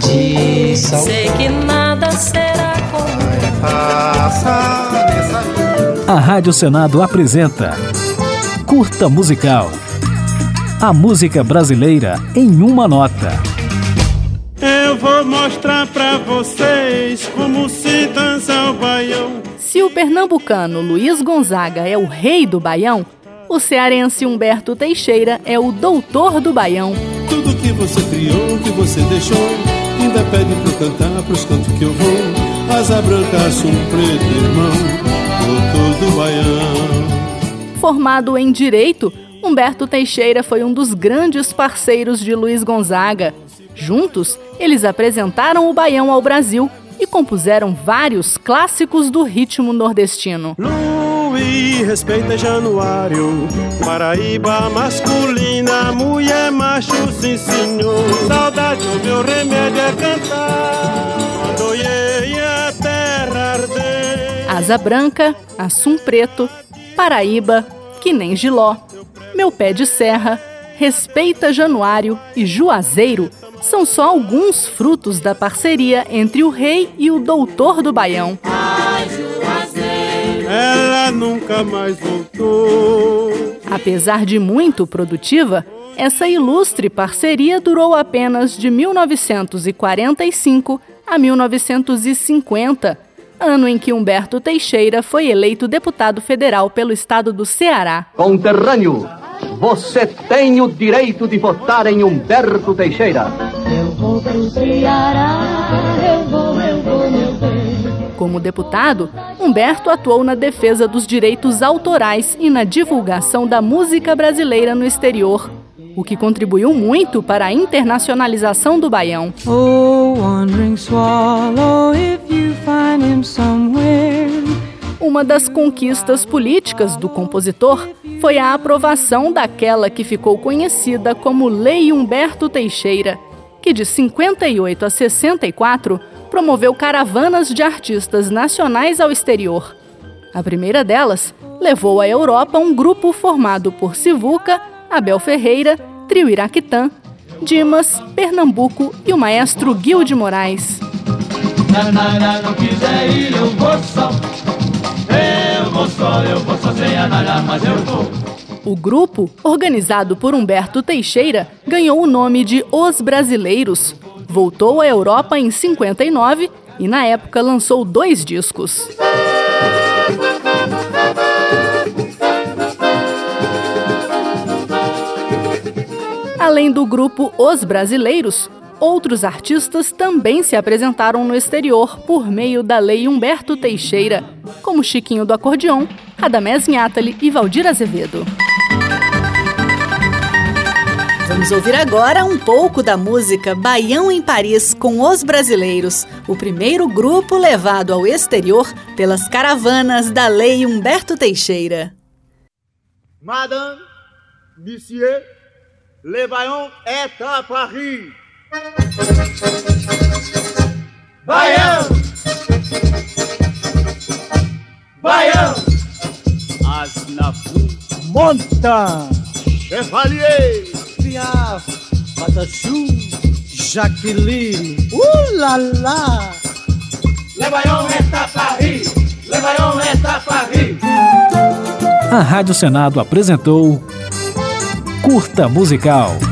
de sal. Sei que nada será como A Rádio Senado apresenta Curta Musical. A música brasileira em uma nota. Eu vou mostrar pra vocês como se dança o baião. Se o pernambucano Luiz Gonzaga é o rei do baião, o cearense Humberto Teixeira é o doutor do baião. Tudo que você criou, que você deixou, ainda pede pra eu cantar pros cantos que eu vou. Asa branca, um preto, irmão, doutor do baião. Formado em Direito, Humberto Teixeira foi um dos grandes parceiros de Luiz Gonzaga. Juntos, eles apresentaram o baião ao Brasil e compuseram vários clássicos do ritmo nordestino. Luiz, respeita Januário, Paraíba masculina, mulher macho, sim senhor. Saudade, o meu remédio é cantar, quando a terra arder. Asa Branca, Assum Preto, Paraíba, Que Nem Giló, Meu Pé de Serra, Respeita Januário e Juazeiro são só alguns frutos da parceria entre o rei e o doutor do Baião. Nunca mais voltou. Apesar de muito produtiva, essa ilustre parceria durou apenas de 1945 a 1950, ano em que Humberto Teixeira foi eleito deputado federal pelo estado do Ceará. Conterrâneo, você tem o direito de votar em Humberto Teixeira. Eu vou pro Ceará, eu vou. Como deputado, Humberto atuou na defesa dos direitos autorais e na divulgação da música brasileira no exterior, o que contribuiu muito para a internacionalização do baião. Oh, swallow. Uma das conquistas políticas do compositor foi a aprovação daquela que ficou conhecida como Lei Humberto Teixeira, que de 58 a 64 promoveu caravanas de artistas nacionais ao exterior. A primeira delas levou à Europa um grupo formado por Sivuca, Abel Ferreira, Trio Iraquitã, Dimas, Pernambuco e o maestro Gil de Moraes. Nara não quiser ir, eu vou só. Eu vou só, eu vou só sem a Nara, mas eu vou. O grupo, organizado por Humberto Teixeira, ganhou o nome de Os Brasileiros. Voltou à Europa em 59 e, na época, lançou dois discos. Além do grupo Os Brasileiros, outros artistas também se apresentaram no exterior por meio da Lei Humberto Teixeira, como Chiquinho do Acordeon, Radamés Nhatali e Valdir Azevedo. Vamos ouvir agora um pouco da música Baião em Paris com os Brasileiros, o primeiro grupo levado ao exterior pelas caravanas da Lei Humberto Teixeira. Madame, Monsieur, le Baião est à Paris. Baião! Baião! Asnafu, Monta! Chevalier, Piaf, Patachu, Jaqueline, uh lá lá! Le Baião est à Paris! Le Baião est à Paris! A Rádio Senado apresentou Curta Musical.